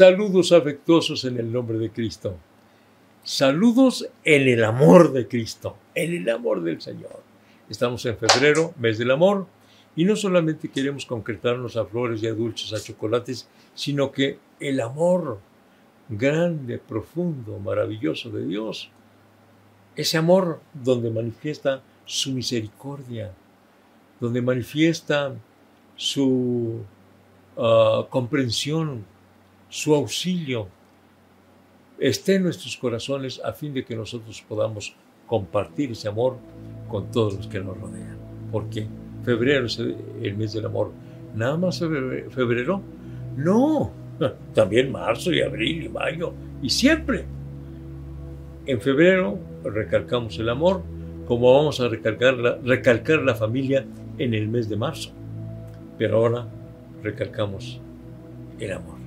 Saludos afectuosos en el nombre de Cristo. Saludos en el amor de Cristo, en el amor del Señor. Estamos en febrero, mes del amor, y no solamente queremos concretarnos a flores y a dulces, a chocolates, sino que el amor grande, profundo, maravilloso de Dios, ese amor donde manifiesta su misericordia, donde manifiesta su ah, comprensión, su auxilio esté en nuestros corazones a fin de que nosotros podamos compartir ese amor con todos los que nos rodean. Porque febrero es el mes del amor. ¿Nada más febrero? No, también marzo y abril y mayo y siempre. En febrero recalcamos el amor como vamos a recalcar la, recalcar la familia en el mes de marzo. Pero ahora recalcamos el amor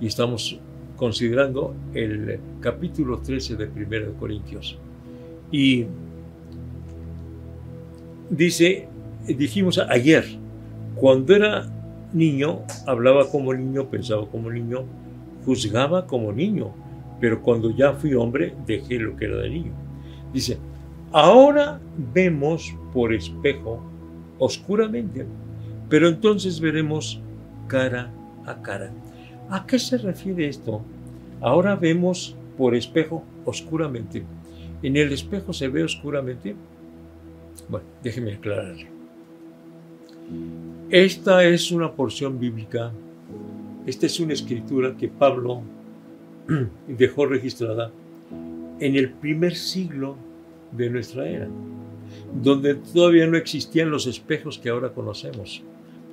y estamos considerando el capítulo 13 de 1 de Corintios. Y dice, dijimos ayer, cuando era niño, hablaba como niño, pensaba como niño, juzgaba como niño, pero cuando ya fui hombre, dejé lo que era de niño. Dice, ahora vemos por espejo oscuramente, pero entonces veremos cara a cara. ¿A qué se refiere esto? Ahora vemos por espejo oscuramente. ¿En el espejo se ve oscuramente? Bueno, déjeme aclararle. Esta es una porción bíblica, esta es una escritura que Pablo dejó registrada en el primer siglo de nuestra era, donde todavía no existían los espejos que ahora conocemos.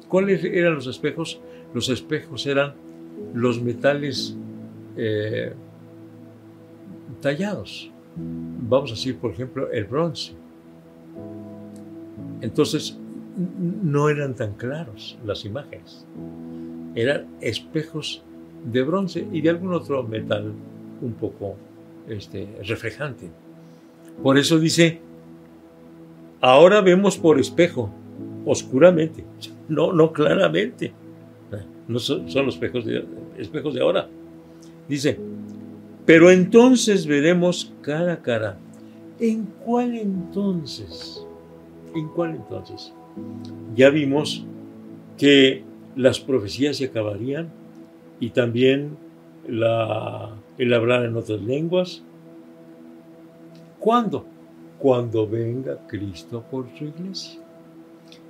¿Cuáles eran los espejos? Los espejos eran los metales eh, tallados. Vamos a decir, por ejemplo, el bronce. Entonces, no eran tan claros las imágenes. Eran espejos de bronce y de algún otro metal un poco este, reflejante. Por eso dice, ahora vemos por espejo, oscuramente, no, no claramente no son, los espejos de, espejos de ahora. Dice, pero entonces veremos cara a cara. ¿En cuál entonces? ¿En cuál entonces? Ya vimos que las profecías se acabarían y también la, el hablar en otras lenguas. ¿Cuándo? Cuando venga Cristo por su iglesia.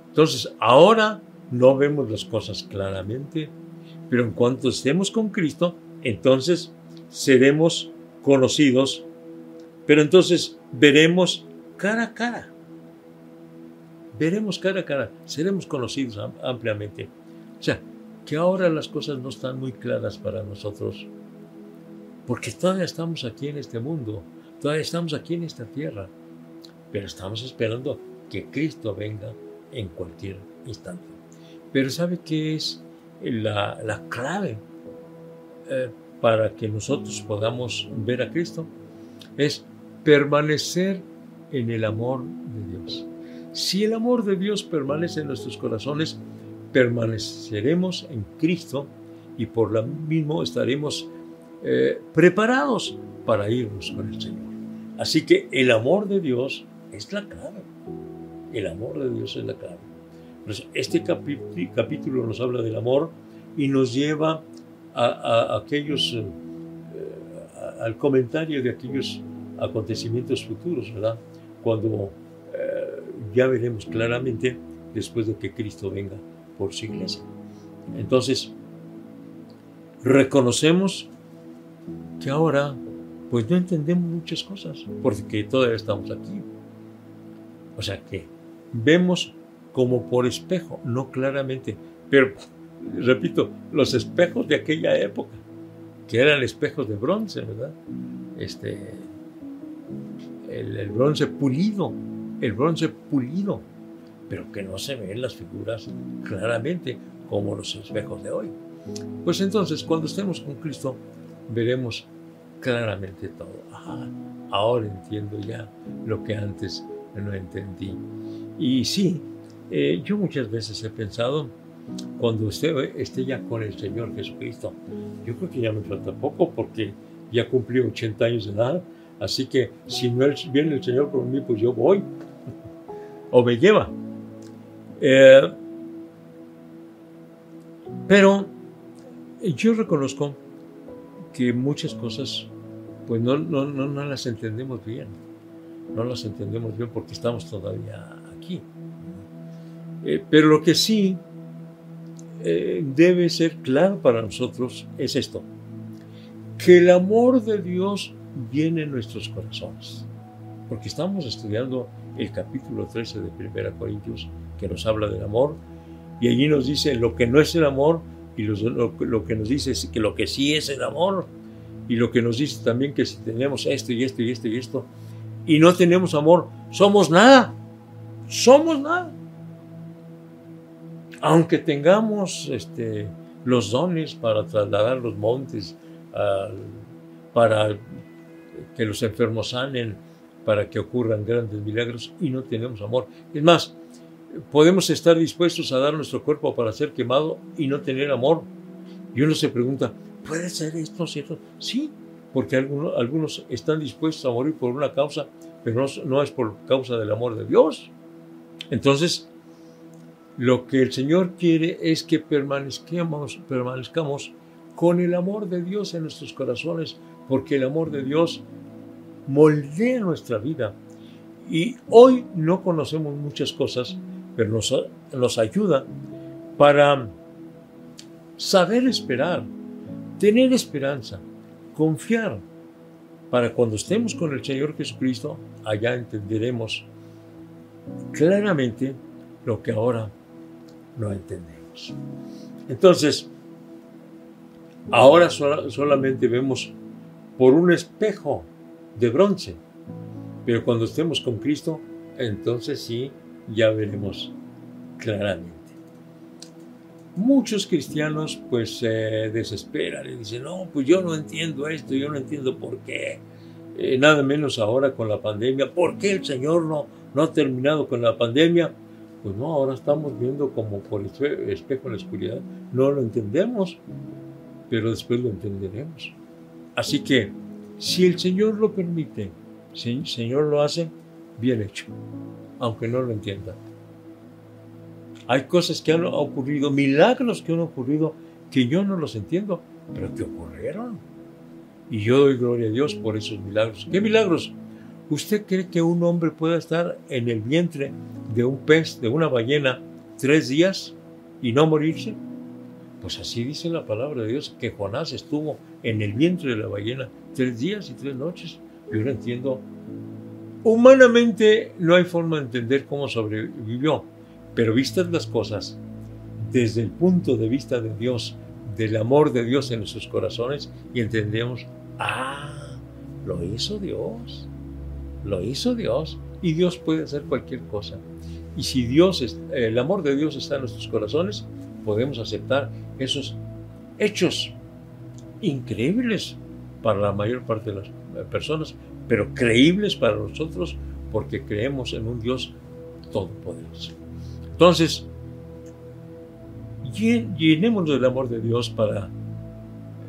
Entonces, ahora no vemos las cosas claramente, pero en cuanto estemos con Cristo, entonces seremos conocidos, pero entonces veremos cara a cara. Veremos cara a cara, seremos conocidos ampliamente. O sea, que ahora las cosas no están muy claras para nosotros, porque todavía estamos aquí en este mundo, todavía estamos aquí en esta tierra, pero estamos esperando que Cristo venga en cualquier instante. Pero ¿sabe qué es la, clave eh, para que nosotros podamos ver a Cristo? Es permanecer en el amor de Dios. Si el amor de Dios permanece en nuestros corazones, permaneceremos en Cristo y por lo mismo estaremos eh, preparados para irnos con el Señor. Así que el amor de Dios es la clave. El amor de Dios es la clave. Pues, este capítulo nos habla del amor y nos lleva a, aquellos, eh, al comentario de aquellos acontecimientos futuros, ¿verdad? Cuando eh, ya veremos claramente después de que Cristo venga por su iglesia. Entonces, reconocemos que ahora pues no entendemos muchas cosas, porque todavía estamos aquí. O sea que vemos como por espejo, no claramente, pero repito, los espejos de aquella época, que eran espejos de bronce, ¿verdad? Este, el, bronce pulido, el bronce pulido, pero que no se ven las figuras claramente como los espejos de hoy. Pues entonces, cuando estemos con Cristo, veremos claramente todo. Ah, ahora entiendo ya lo que antes no entendí. Y sí, eh, yo muchas veces he pensado cuando esté, esté ya con el Señor Jesucristo. Yo creo que ya me falta poco porque ya cumplí 80 años de edad, así que si no viene el Señor por mí, pues yo voy o me lleva. Eh, pero yo reconozco que muchas cosas pues no, no, no, las entendemos bien. No las entendemos bien porque estamos todavía aquí. Eh, pero lo que sí eh, debe ser claro para nosotros es esto, que el amor de Dios viene en nuestros corazones. Porque estamos estudiando el capítulo 13 de 1 Corintios que nos habla del amor y allí nos dice lo que no es el amor y lo, que nos dice es que lo que sí es el amor y lo que nos dice también que si tenemos esto y esto y esto y esto y no tenemos amor, somos nada, somos nada. Aunque tengamos este, los dones para trasladar los montes, para que los enfermos sanen, para que ocurran grandes milagros y no tenemos amor. Es más, podemos estar dispuestos a dar nuestro cuerpo para ser quemado y no tener amor. Y uno se pregunta, ¿puede ser esto cierto? Sí, porque algunos, algunos están dispuestos a morir por una causa, pero no, es por causa del amor de Dios. Entonces, lo que el Señor quiere es que permanezcamos, permanezcamos con el amor de Dios en nuestros corazones, porque el amor de Dios moldea nuestra vida. Y hoy no conocemos muchas cosas, pero nos, nos ayuda para saber esperar, tener esperanza, confiar, para cuando estemos con el Señor Jesucristo, allá entenderemos claramente lo que ahora no entendemos. Entonces, ahora solamente vemos por un espejo de bronce, pero cuando estemos con Cristo, entonces sí ya veremos claramente. Muchos cristianos pues se desesperan y dicen, no, pues yo no entiendo esto, yo no entiendo por qué. Eh, nada menos ahora con la pandemia. ¿Por qué el Señor no, no ha terminado con la pandemia? Pues no, ahora estamos viendo como por el espejo en la oscuridad. No lo entendemos, pero después lo entenderemos. Así que, si el Señor lo permite, si el Señor lo hace, bien hecho aunque no lo entiendan. Hay cosas que han ocurrido, milagros que han ocurrido que yo no los entiendo, pero que ocurrieron. Y yo doy gloria a Dios por esos milagros. ¿Qué milagros? ¿Usted cree que un hombre pueda estar en el vientre de un pez, de una ballena, tres días y no morirse? Pues así dice la palabra de Dios, que Jonás estuvo en el vientre de la ballena tres días y tres noches. Yo no entiendo Humanamente no hay forma de entender cómo sobrevivió, pero vistas las cosas desde el punto de vista de Dios, del amor de Dios en nuestros corazones, y entendemos, ah, lo hizo Dios, lo hizo Dios, y Dios puede hacer cualquier cosa. Y si Dios, el amor de Dios está en nuestros corazones, podemos aceptar esos hechos increíbles para la mayor parte de las personas, pero creíbles para nosotros porque creemos en un Dios todopoderoso. Entonces, llenémonos del amor de Dios para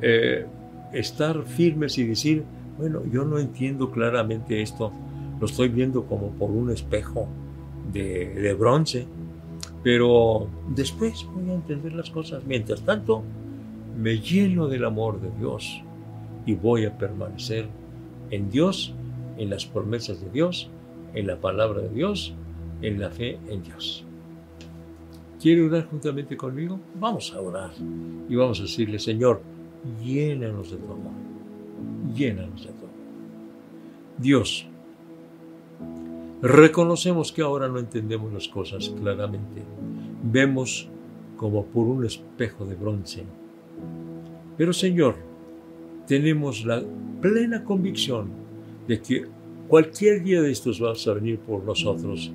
eh, estar firmes y decir, bueno, yo no entiendo claramente esto, lo estoy viendo como por un espejo de, bronce, pero después voy a entender las cosas. Mientras tanto, me lleno del amor de Dios y voy a permanecer en Dios, en las promesas de Dios, en la palabra de Dios, en la fe en Dios. ¿Quiere orar juntamente conmigo? Vamos a orar y vamos a decirle, Señor, llénanos de tu amor, llénanos de tu amor. Dios, reconocemos que ahora no entendemos las cosas claramente. Vemos como por un espejo de bronce. Pero Señor, tenemos la plena convicción de que cualquier día de estos vas a venir por nosotros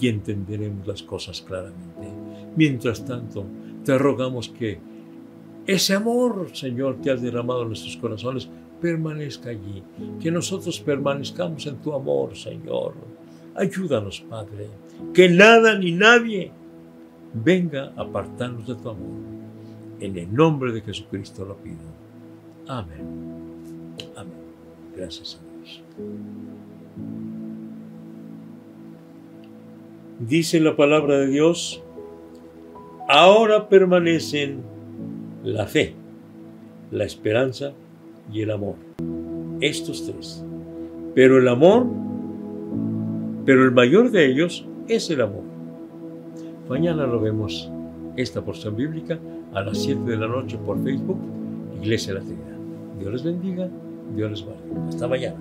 y entenderemos las cosas claramente. Mientras tanto, te rogamos que ese amor, Señor, que has derramado en nuestros corazones, permanezca allí, que nosotros permanezcamos en tu amor, Señor. Ayúdanos, Padre, que nada ni nadie venga a apartarnos de tu amor. En el nombre de Jesucristo lo pido. Amén. Amén. Gracias a Dios. Dice la palabra de Dios, ahora permanecen la fe, la esperanza y el amor. Estos tres. Pero el amor, pero el mayor de ellos es el amor. Mañana lo vemos esta porción bíblica a las 7 de la noche por Facebook, Iglesia de la Trinidad. Dios les bendiga, Dios les guarde. Hasta mañana.